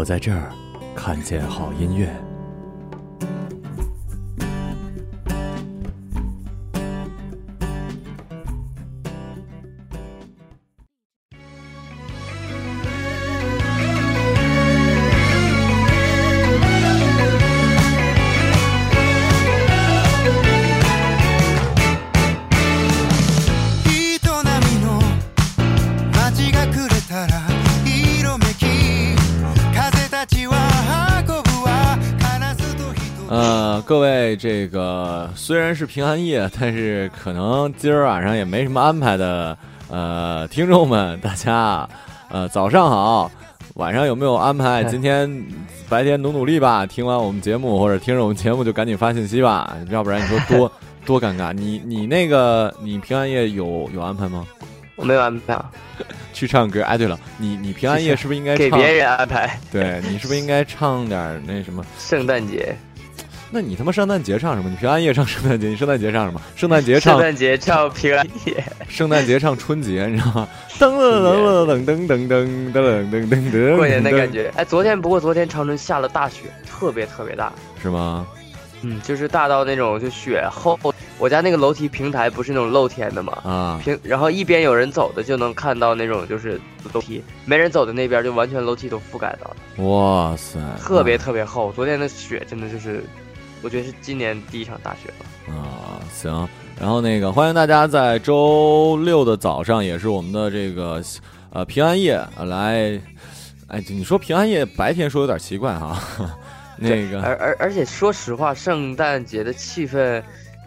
我在这儿看见好音乐。这个虽然是平安夜，但是可能今儿晚上也没什么安排的，呃，听众们，大家，呃，早上好，晚上有没有安排？今天白天努努力吧，听完我们节目或者听着我们节目就赶紧发信息吧，要不然你说多 多尴尬。你你那个你平安夜有有安排吗？我没有安排啊，去唱歌？哎，对了，你你平安夜是不是应该唱？给别人安排。对你是不是应该唱点那什么？圣诞节，那你他妈圣诞节唱什么？你平安夜唱圣诞节，你圣诞节唱什么？圣诞节唱圣诞节唱平安夜，圣诞节唱春节，你知道吗？噔噔噔噔噔噔噔噔噔噔噔，过年的感觉。哎，昨天不过昨天长春下了大雪，特别特别大。是吗？嗯，就是大到那种就雪厚。我家那个楼梯平台不是那种露天的嘛，啊，平然后一边有人走的就能看到那种就是楼梯，没人走的那边就完全楼梯都覆盖到了，哇塞，特别特别厚。昨天的雪真的就是，我觉得是今年第一场大雪了。啊，行。然后那个欢迎大家在周六的早上，也是我们的这个呃平安夜呃来。哎，你说平安夜白天说有点奇怪哈，那个而而而且说实话，圣诞节的气氛，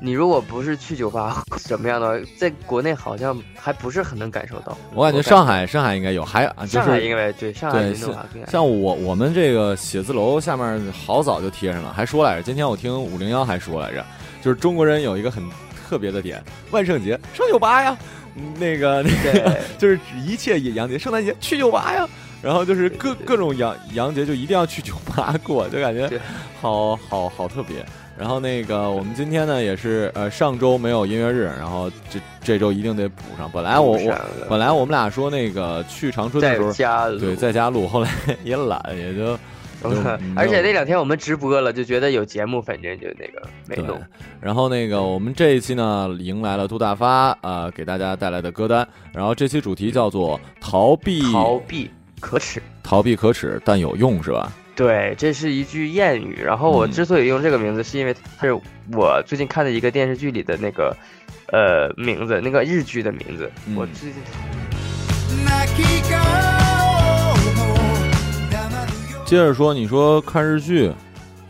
你如果不是去酒吧什么样的，在国内好像还不是很能感受到。我感觉上海上海应该有，还啊就上海是应该对上海对运动还应该像我我们这个写字楼下面好早就贴上了，还说来着，今天我听五零幺还说来着，就是中国人有一个很特别的点，万圣节上酒吧呀，嗯那个那个就是一切洋节，圣诞节去酒吧呀，然后就是各各种洋洋节就一定要去酒吧过，就感觉好好好特别。然后那个我们今天呢也是呃上周没有音乐日，然后这这周一定得补上。本来我我本来我们俩说那个去长春的在时候，家对，在家录，后来也懒，也就 而且那两天我们直播了，就觉得有节目，反正就那个没弄。，然后那个我们这一期呢，迎来了杜大发呃给大家带来的歌单，然后这期主题叫做逃避逃避可耻。逃避可耻但有用是吧？对，这是一句谚语。然后我嗯之所以用这个名字，是因为它是我最近看的一个电视剧里的那个，呃，名字，那个日剧的名字。嗯我最近泣き顔も黙るよ接着说，你说看日剧，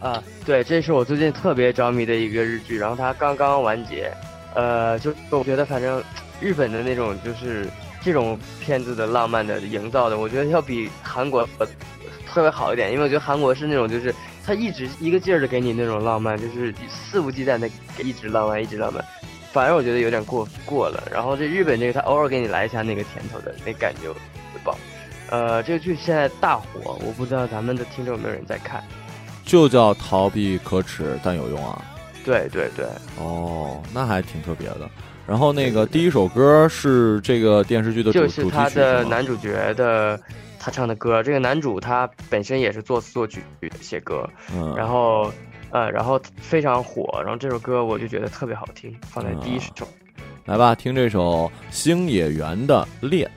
啊，对，这是我最近特别着迷的一个日剧，然后它刚刚完结。呃，就我觉得反正日本的那种就是这种片子的浪漫的营造的，我觉得要比韩国 呃特别好一点，因为我觉得韩国是那种就是他一直一个劲儿的给你那种浪漫，就是肆无忌惮的一直浪漫一直浪漫，反而我觉得有点过过了。然后这日本这个他偶尔给你来一下那个甜头的那感觉就特棒。呃，这个剧现在大火，我不知道咱们的听众有没有人在看。就叫逃避可耻但有用啊。对对对，哦，那还挺特别的。然后那个第一首歌是这个电视剧的主就是他的男主角的他唱的歌。这个男主他本身也是作词作曲写歌，嗯，然后呃，然后非常火。然后这首歌我就觉得特别好听，放在第一啊首。来吧，听这首星野源的《恋》。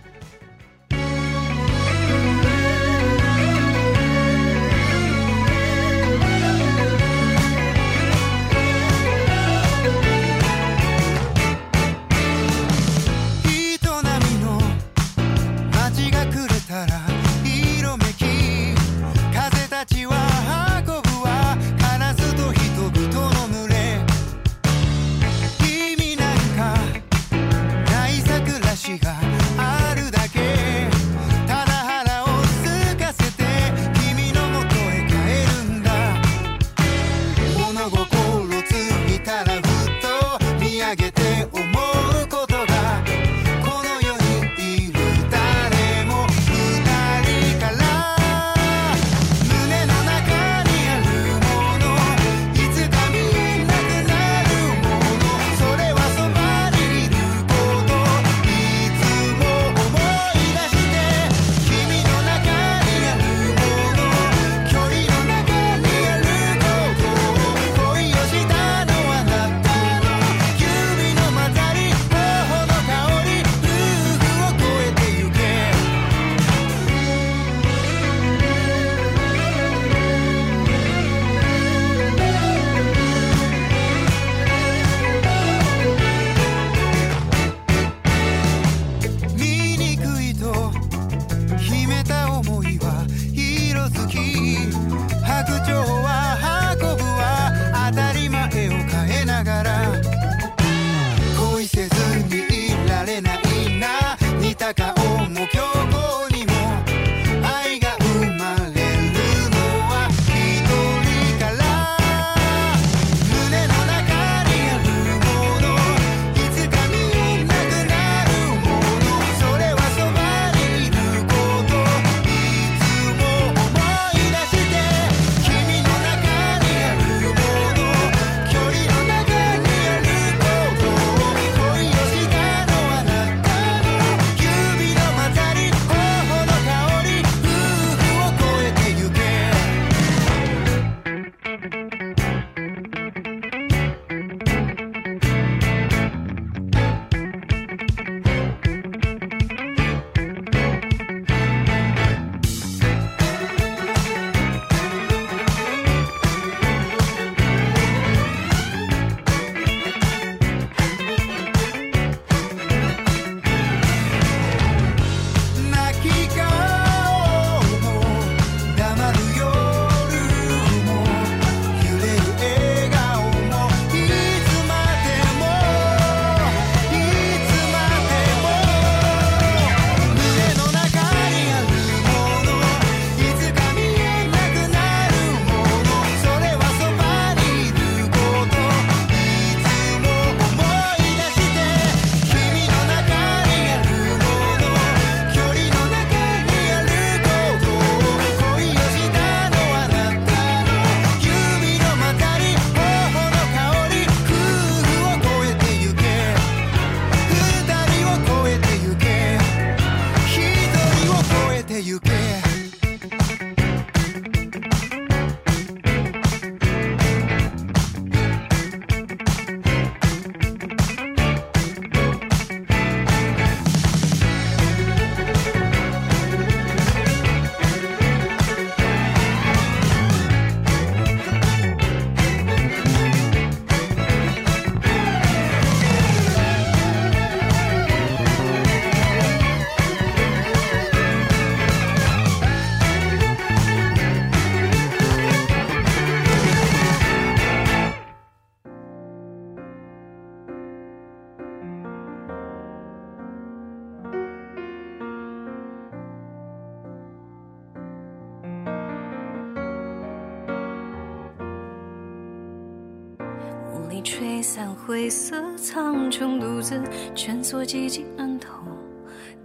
色苍穹，独自蜷缩寂静暗头，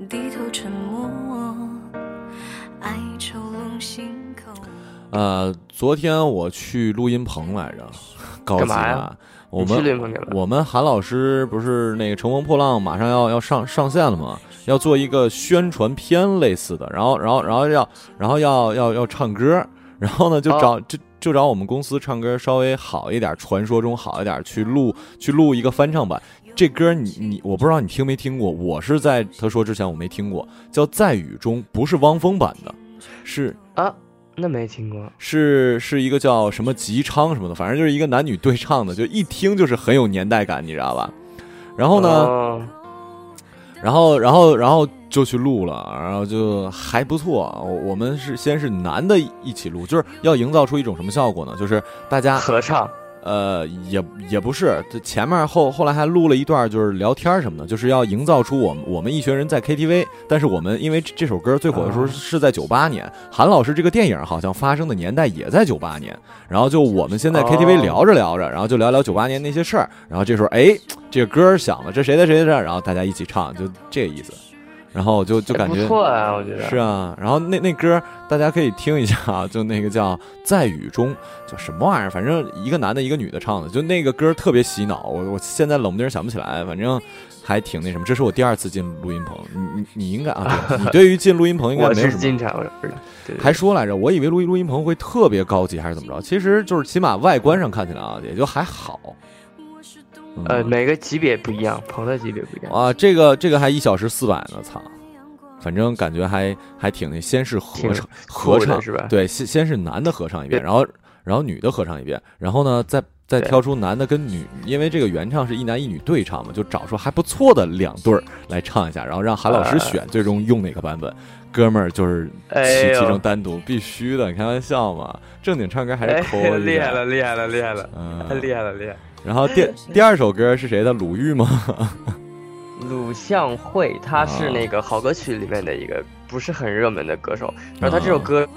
低头沉默，哀愁笼心口。呃，昨天我去录音棚来着，高级干嘛呀啊！我们？我们韩老师不是那个《乘风破浪》马上要要上上线了吗？要做一个宣传片类似的，然后然后然后要然后要要要唱歌，然后呢就找、就就找我们公司唱歌稍微好一点，传说中好一点去录去录一个翻唱版。这歌你你我不知道你听没听过，我是在他说之前我没听过，叫《在雨中》，不是汪峰版的，是啊，那没听过。是是一个叫什么吉昌什么的，反正就是一个男女对唱的，就一听就是很有年代感，你知道吧？然后呢，哦然后然后然后就去录了，然后就还不错。我们是先是男的一起录，就是要营造出一种什么效果呢？就是大家合唱呃，也也不是，这前面后后来还录了一段，就是聊天什么的，就是要营造出我们我们一群人在 KTV，但是我们因为这这首歌最火的时候啊。是在九八年，韩老师这个电影好像发生的年代也在九八年，然后就我们现在 KTV 哦聊着聊着，然后就聊聊九八年那些事儿，然后这时候哎，这个歌响了，这谁的谁的谁的，然后大家一起唱，就这个意思，然后我就就感觉不错啊，我觉得是啊，然后那那歌大家可以听一下啊，就那个叫《在雨中》，叫什么玩意儿？反正一个男的，一个女的唱的，就那个歌特别洗脑。我我现在冷不丁想不起来，反正还挺那什么。这是我第二次进录音棚，你你你应该啊，对你对于进录音棚应该我没有什么。还说来着，我以为录音录音棚会特别高级还是怎么着，其实就是起码外观上看起来啊，也就还好。嗯呃，每个级别不一样，棚的级别不一样。啊，这个这个还一小时四百呢，操！反正感觉还还挺那，先是合唱合唱是吧对，先先是男的合唱一遍，然后然后女的合唱一遍，然后呢再再挑出男的跟女，因为这个原唱是一男一女对唱嘛，就找出还不错的两对儿来唱一下，然后让韩老师呃选最终用哪个版本。哥们儿就是其其中单独必须的，你开玩笑嘛？正经唱歌还是哎抠一下，厉害了，厉害了，厉害了，嗯，厉害了，厉害了！然后第 第二首歌是谁的？鲁豫吗？鲁向会，他是啊那个好歌曲里面的一个不是很热门的歌手，然后他这首啊。歌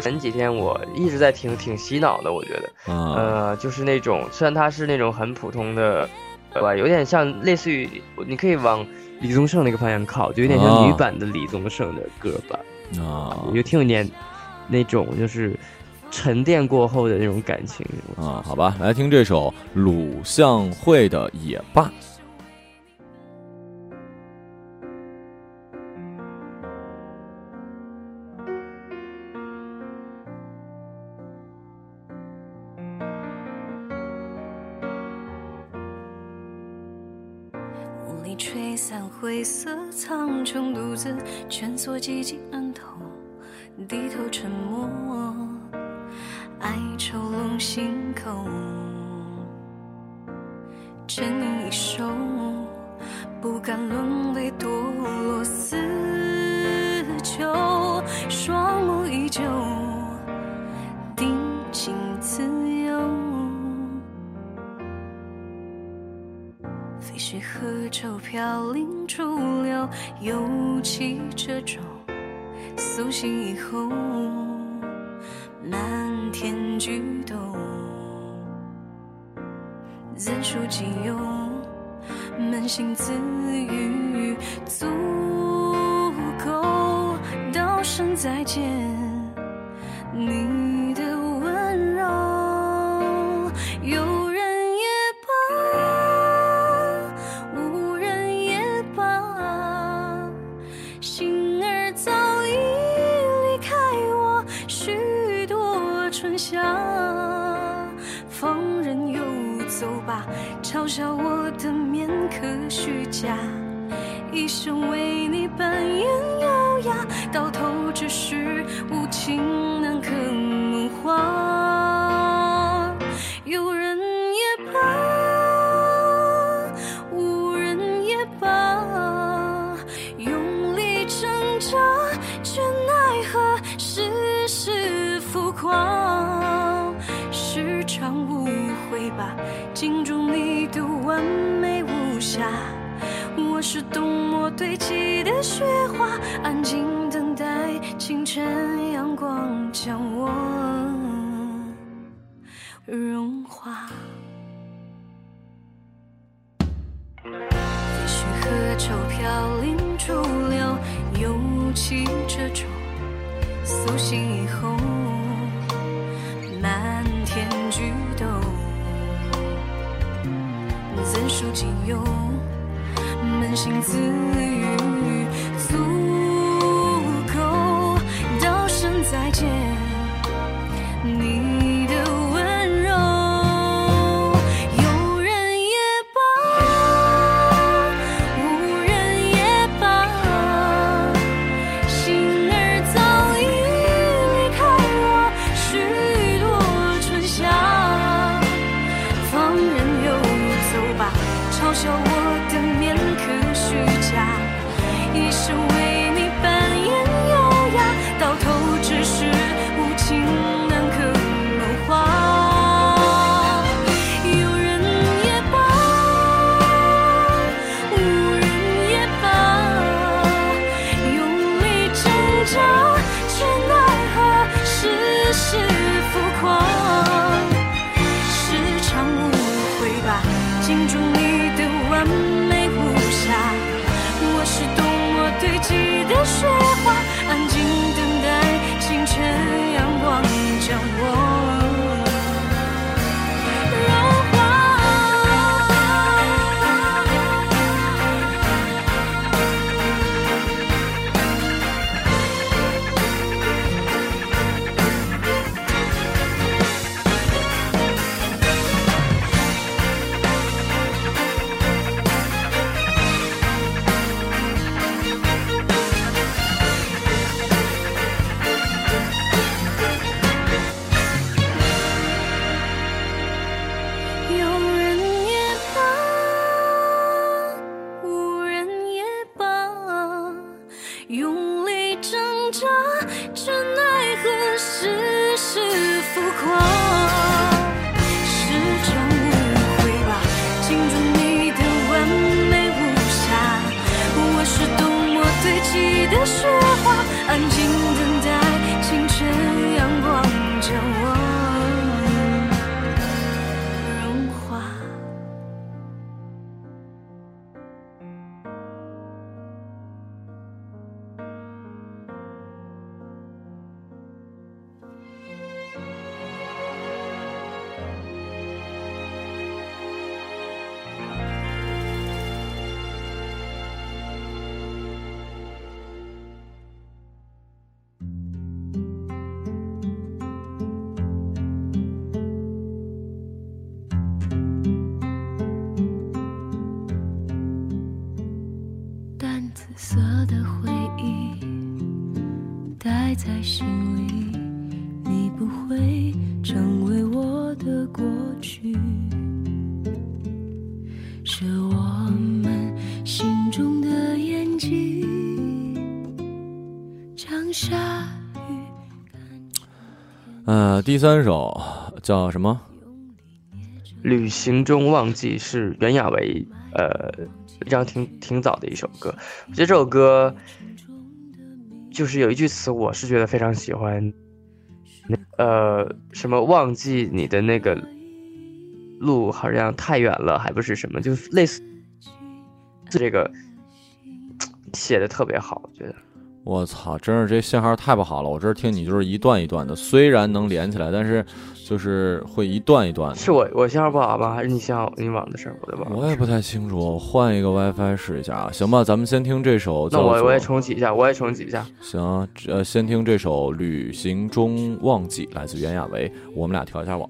前几天我一直在听，挺洗脑的，我觉得，啊，呃，就是那种虽然他是那种很普通的，对吧，有点像类似于你可以往李宗盛那个方向靠，就有点像啊。女版的李宗盛的歌吧，啊。就挺有点那种就是沉淀过后的那种感情。啊，好吧，来听这首鲁向会的《野霸》。雾里吹散灰色苍穹，独自蜷缩寂静暗头，低头沉默，哀愁笼心口。沉吟一首，不敢沦为堕落死囚，双目依旧，定情自由。飞絮河舟飘零逐流，又起这种苏醒以后，天举动，自述己有，扪心自语足够，道声再见，是冬末堆积的雪花，安静等待清晨阳光将我融化。也许河舟飘零逐流，有气这种苏醒以后，漫天菊斗，怎数仅有？任性自由。去，是我们心中的眼睛，将下雨呃，第三首叫什么？旅行中忘记是袁娅维，呃，这张挺挺早的一首歌。我觉得这首歌就是有一句词，我是觉得非常喜欢，呃，什么忘记你的那个路好像太远了，还不是什么，就类似这个写的特别好，我觉得。我操，真是这信号太不好了！我这儿听你就是一段一段的，虽然能连起来，但是就是会一段一段的。是我我信号不好吧？还是你信号你网的事儿？我的网。我也不太清楚，我换一个 WiFi 试一下啊。行吧，咱们先听这首。那我我也重启一下，我也重启一下。行，呃，先听这首《旅行中忘记》，来自袁娅维。我们俩调一下网。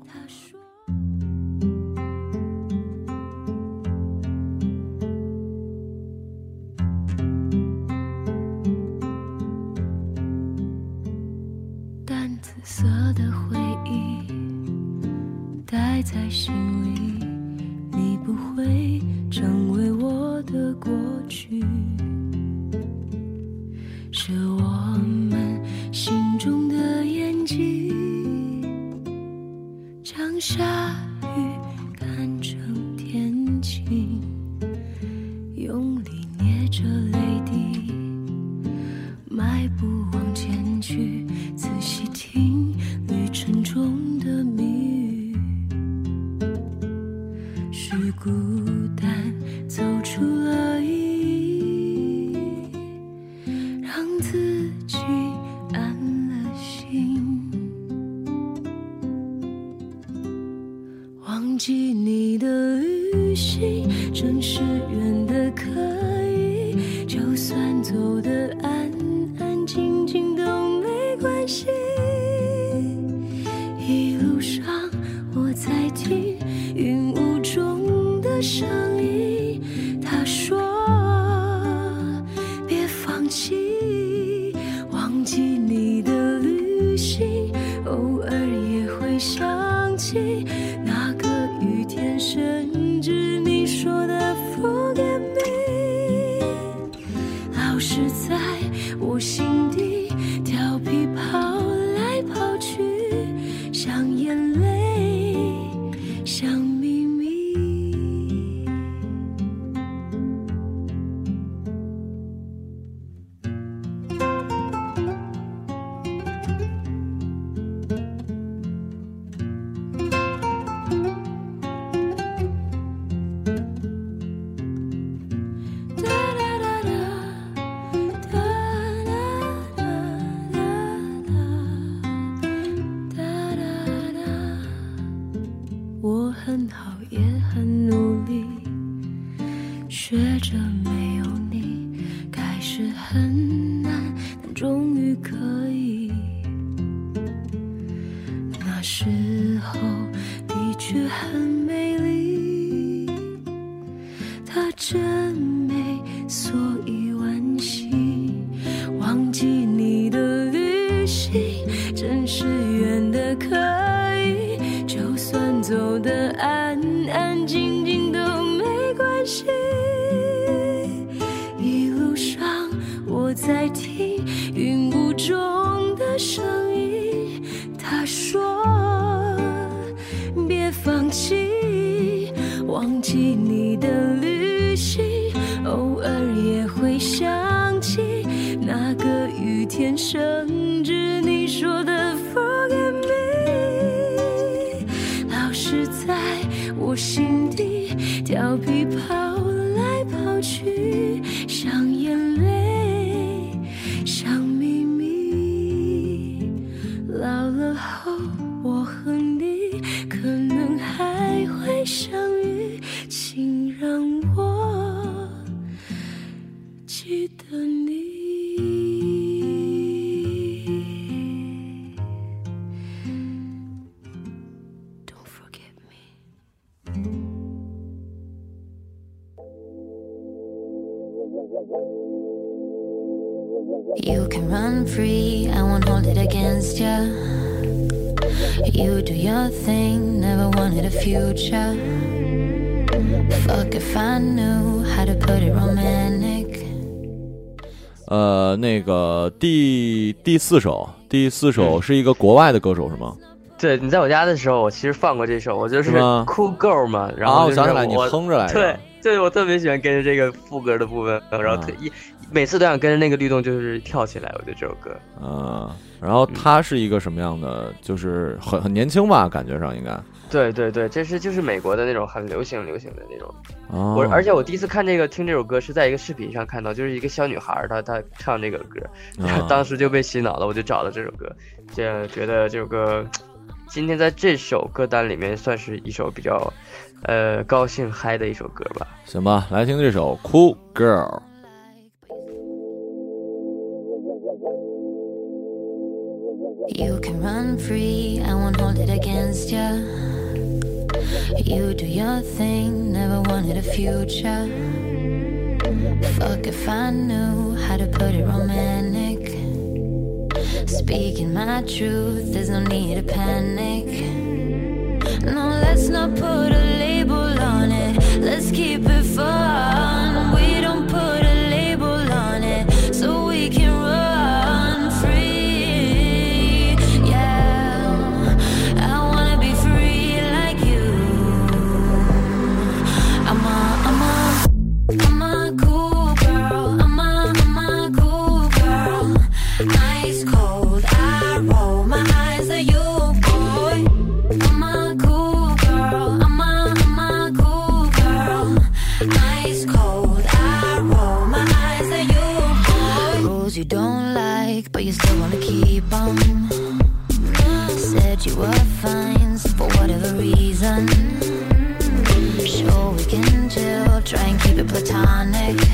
第第四首，第四首是一个国外的歌手是吗？对，你在我家的时候，我其实放过这首，我就是 Cool Girl 嘛，然啊，后想起来，你哼着来着。对，对我特别喜欢跟着这个副歌的部分，然后特一每次都想跟着那个律动，就是跳起来。我觉得这首歌，嗯，然后他是一个什么样的？就是很很年轻吧，感觉上应该。对对对，这是就是美国的那种很流行流行的那种。哦，我而且我第一次看这个听这首歌是在一个视频上看到，就是一个小女孩她她唱这个歌，当时就被洗脑了，我就找了这首歌，这觉得这首歌今天在这首歌单里面算是一首比较呃高兴嗨的一首歌吧。行吧，来听这首《Cool Girl》。You can run free, I won't hold it against ya. You do your thing, never wanted a future. Fuck if I knew how to put it romantic. Speaking my truth, there's no need to panic. No, let's not put a label on it. Let's keep it fun. Sure, we can chill, try and keep it platonic.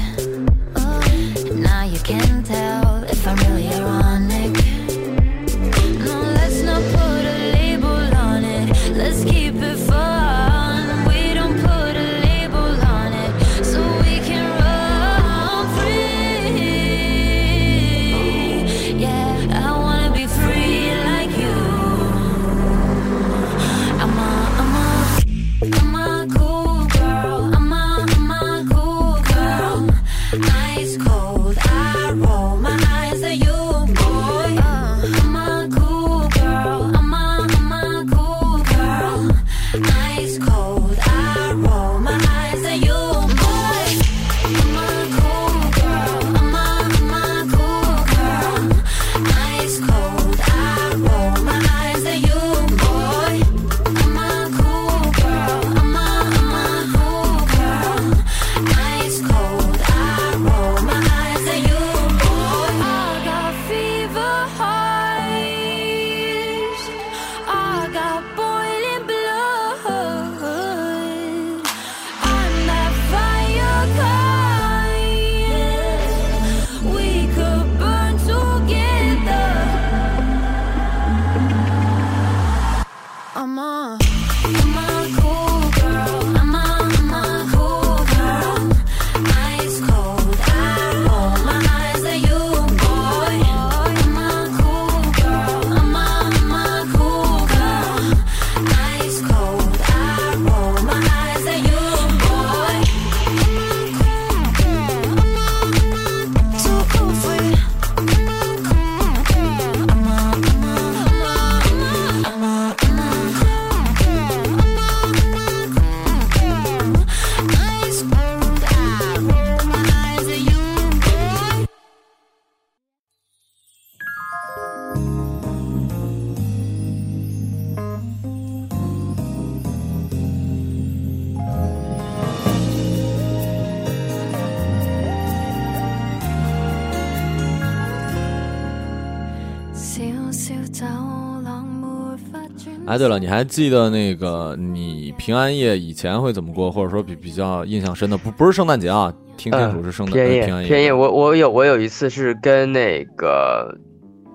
哎，对了，你还记得那个你平安夜以前会怎么过，或者说比比较印象深的？不不是圣诞节啊，听清楚是圣诞、偏夜呃平安夜。我我有我有一次是跟那个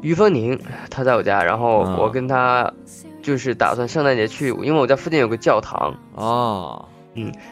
于峰宁，他在我家，然后啊我跟他就是打算圣诞节去，因为我家附近有个教堂啊，哦，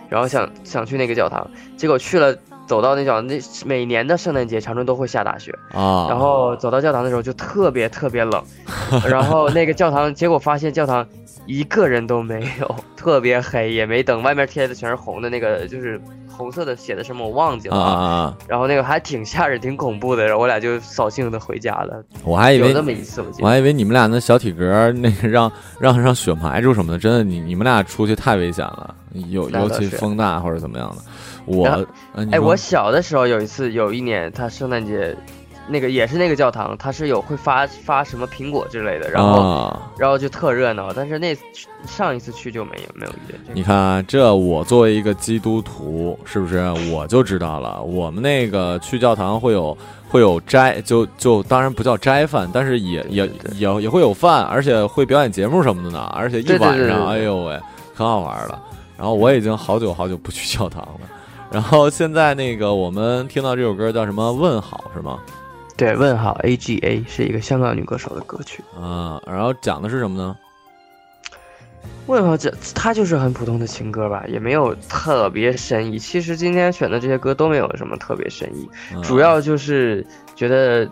然后想想去那个教堂，结果去了，走到那叫，那每年的圣诞节长春都会下大雪，啊，然后走到教堂的时候就特别特别冷，然后那个教堂，结果发现教堂一个人都没有，特别黑，也没灯，外面贴的全是红的那个，就是红色的写的什么我忘记啊了啊啊！然后那个还挺吓人，挺恐怖的，然后我俩就扫兴的回家了。我还以为有那么一次，我记得。我还以为你们俩那小体格那个 让让让雪埋住什么的，真的你你们俩出去太危险了，尤尤其是风大或者怎么样的。我哎，我小的时候有一次，有一年他圣诞节，那个也是那个教堂，他是有会发发什么苹果之类的，然后、啊，然后就特热闹。但是那上一次去就没有没有遇见这个。你看啊这我作为一个基督徒，是不是我就知道了？我们那个去教堂会有会有斋，就就当然不叫斋饭，但是也也也也会有饭，而且会表演节目什么的呢。而且一晚上，对对对哎呦喂，可好玩了。然后我已经好久好久不去教堂了。然后现在那个我们听到这首歌叫什么？问好是吗？对，问好 A G A 是一个香港女歌手的歌曲。啊，然后讲的是什么呢？问好这它就是很普通的情歌吧，也没有特别深意。其实今天选的这些歌都没有什么特别深意，嗯主要就是觉得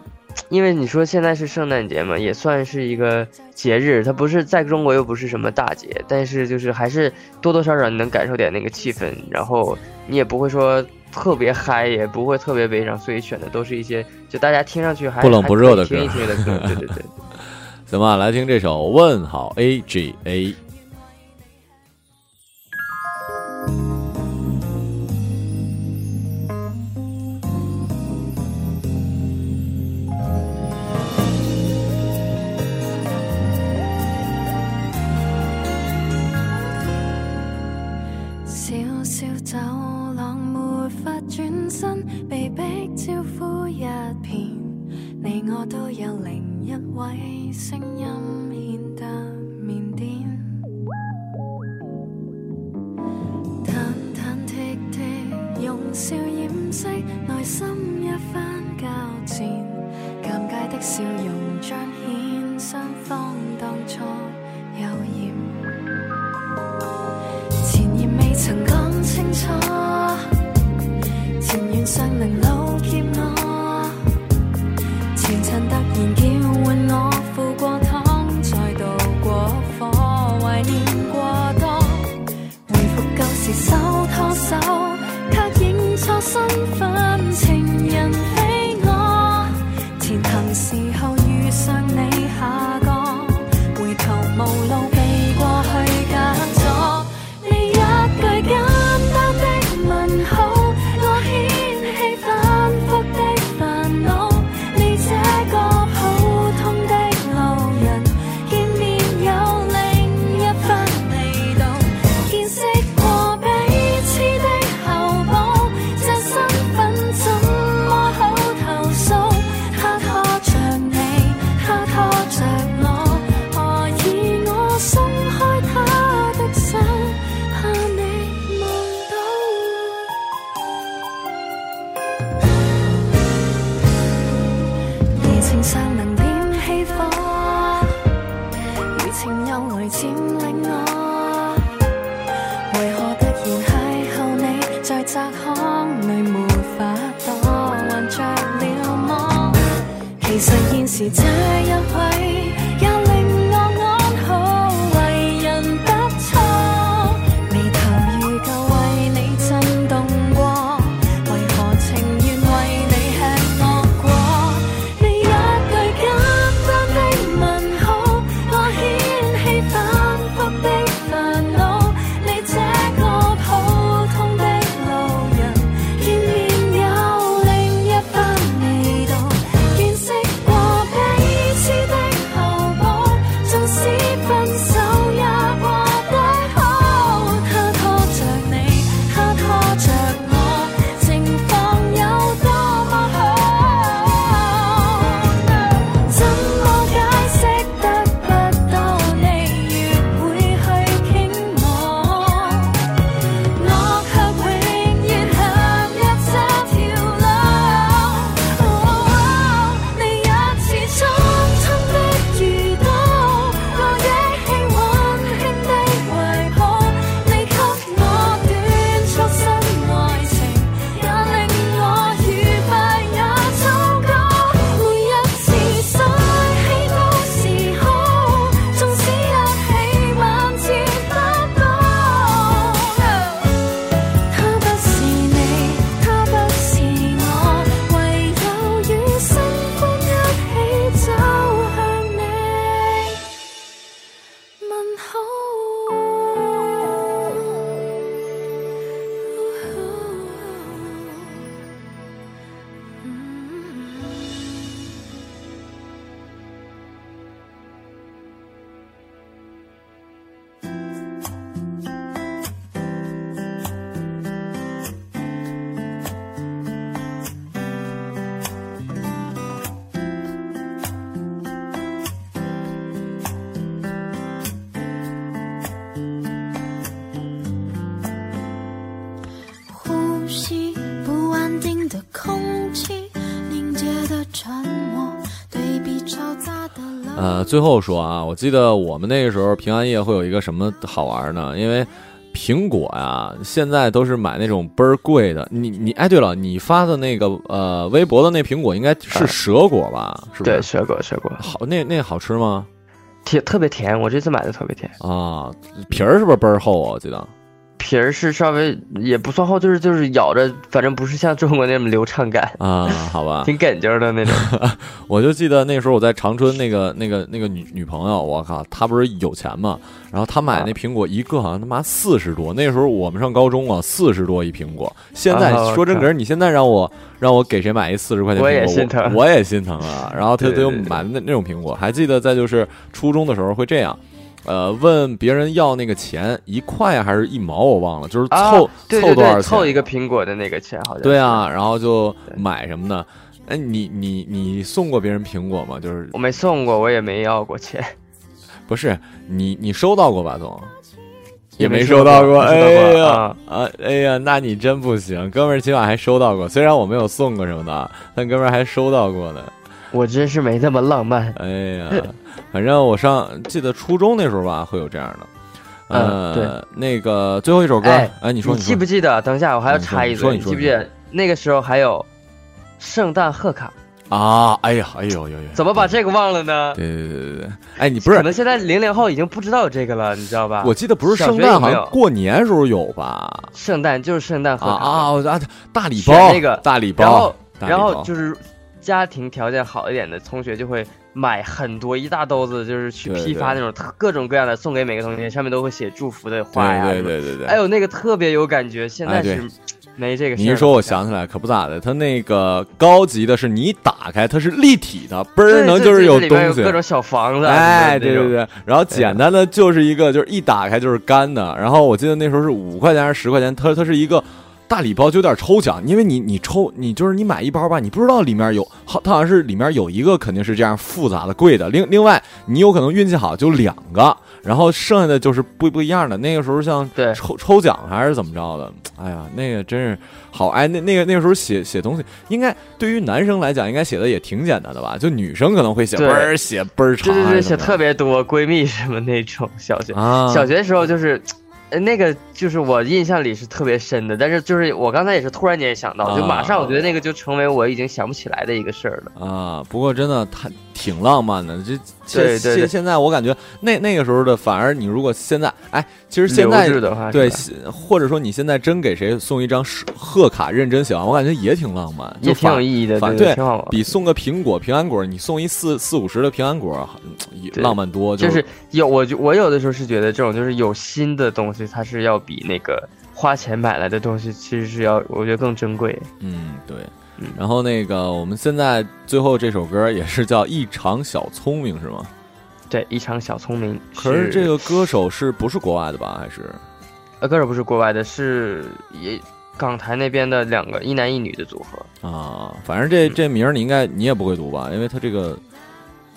因为你说现在是圣诞节嘛也算是一个节日它不是在中国又不是什么大节但是就是还是多多少少你能感受点那个气氛然后你也不会说特别嗨也不会特别悲伤所以选的都是一些就大家听上去还不冷不热的歌对对对 行吧来听这首问好 aga 笑容彰显双方当初有言，前言未曾讲清楚，前缘尚能老欠我，前尘突然。是这一位最后说啊，我记得我们那个时候平安夜会有一个什么好玩呢？因为苹果呀，现在都是买那种倍儿贵的。你你，哎，对了，你发的那个呃微博的那苹果应该是蛇果吧？是不是？对，蛇果，蛇果。好，那那好吃吗？特特别甜，我这次买的特别甜。啊，皮儿是不是倍儿厚啊？记得。皮儿是稍微也不算厚，就是就是咬着，反正不是像中国那种流畅感，啊，好吧，挺哏劲儿的那种。我就记得那时候我在长春那个那个那个女女朋友，我靠，她不是有钱嘛，然后她买那苹果一个好像他妈四十多，那时候我们上高中啊，四十多一苹果。现在啊说真格儿，你现在让我让我给谁买一四十块钱苹果，我也心疼我也心疼啊。然后她她就买那那种苹果，还记得在就是初中的时候会这样。呃，问别人要那个钱一块还是一毛，我忘了，就是啊凑、凑多少钱，凑一个苹果的那个钱好像。对，啊，然后就买什么呢？哎，你你你送过别人苹果吗？就是我没送过，我也没要过钱，不是你你收到过吧，总也没收到过。哎呀啊啊哎呀，那你真不行，哥们儿起码还收到过，虽然我没有送过什么的，但哥们儿还收到过呢。我真是没那么浪漫。哎呀，反正我上记得初中那时候吧，会有这样的。嗯对，那个最后一首歌，哎哎，你说你记不记得？等一下，我还要插一句，你说你说记不记得那个时候还有圣诞贺卡？啊？哎呀，哎呦呦呦，怎么把这个忘了呢？对对对对对，哎，你不是可能现在零零后已经不知道这个了，你知道吧？我记得不是圣诞，好像过年时候有吧？圣诞就是圣诞贺卡啊啊啊！大礼包，那个大礼包然后然后就是家庭条件好一点的同学就会买很多一大兜子，就是去批发那种特各种各样的送给每个同学，上面都会写祝福的话呀。对对对对对。哎呦，那个特别有感觉，现在是没这个事。你一说，我想起来，可不咋的，它那个高级的是你打开它是立体的，嘣儿能就是有东西。各种小房子啊，哎，对对对，然后简单的就是一个，就是一打开就是干的。然后我记得那时候是五块钱还是十块钱，它它是一个大礼包，就有点抽奖，因为你你抽你就是你买一包吧，你不知道里面有好，它好像是里面有一个肯定是这样复杂的贵的，另另外你有可能运气好就两个，然后剩下的就是不不一样的。那个时候像对抽抽奖还是怎么着的，哎呀，那个真是好哎，那那个那个时候写写东西，应该对于男生来讲，应该写的也挺简单的吧？就女生可能会写倍儿写倍儿长对对对，写还是怎么着，特别多，闺蜜什么那种。小学、啊，小学的时候就是。呃，那个就是我印象里是特别深的，但是就是我刚才也是突然间想到，就马上我觉得那个就成为我已经想不起来的一个事儿了。啊，不过真的太挺浪漫的。这现对对对现现在我感觉那那个时候的，反而你如果现在哎，其实现在对，或者说你现在真给谁送一张贺卡，认真写完，我感觉也挺浪漫，就也挺有意义的，反对。比送个苹果平安果，你送一四四五十的平安果，浪漫多。就是是有我就我有的时候是觉得这种就是有心的东西，它是要比那个花钱买来的东西其实是要我觉得更珍贵。嗯，对嗯。然后那个我们现在最后这首歌也是叫《一场小聪明》，是吗？对，一场小聪明。可是这个歌手是不是国外的吧？还是呃歌手不是国外的，是也港台那边的两个一男一女的组合。啊？反正这这名儿你应该你也不会读吧？因为他这个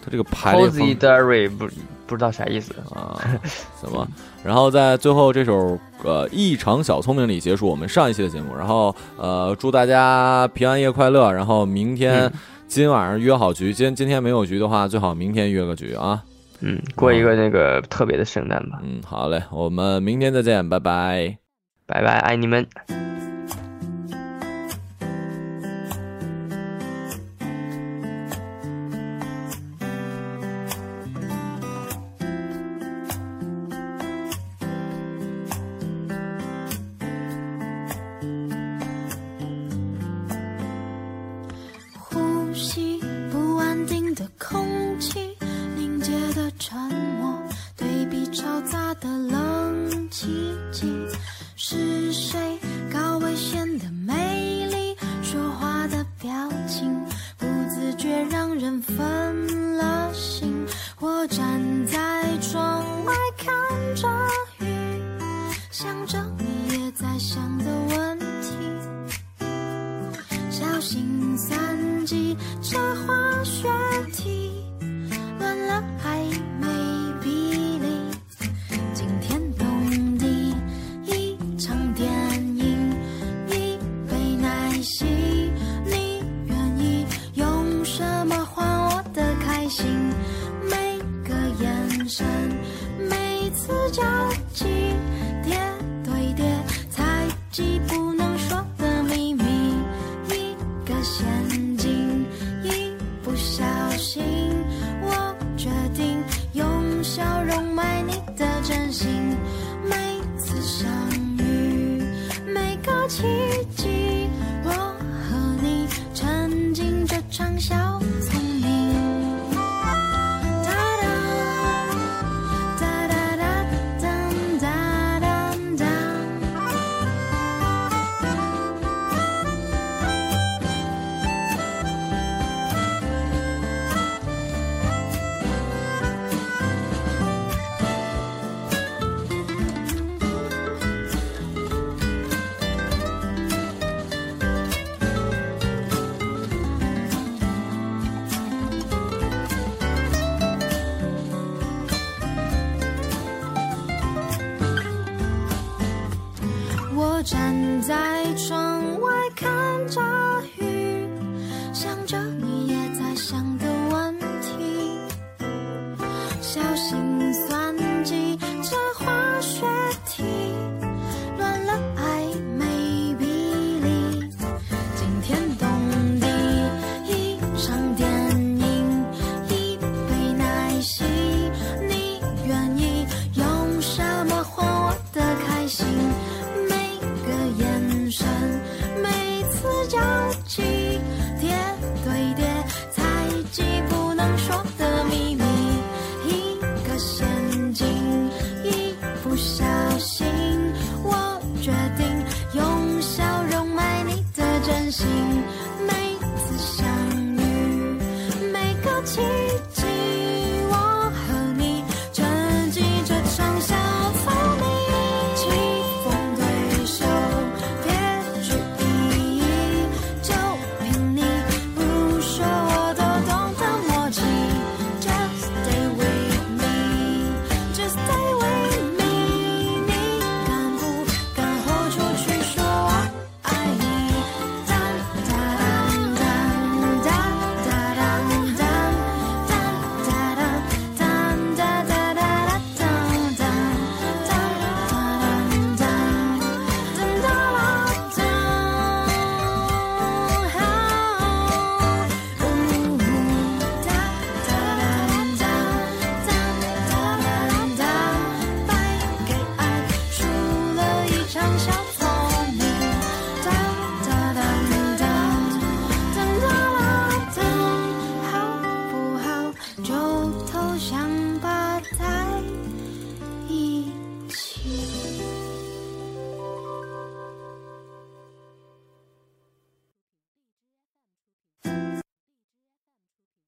他这个排列 Cozy 方 Diary 不不知道啥意思。啊，怎么？然后在最后这首呃《异常小聪明》里结束我们上一期的节目。然后呃，祝大家平安夜快乐。然后明天、嗯今晚上约好局，今今天没有局的话，最好明天约个局啊。嗯，过一个那个特别的圣诞吧。嗯，好嘞，我们明天再见，拜拜。拜拜，爱你们。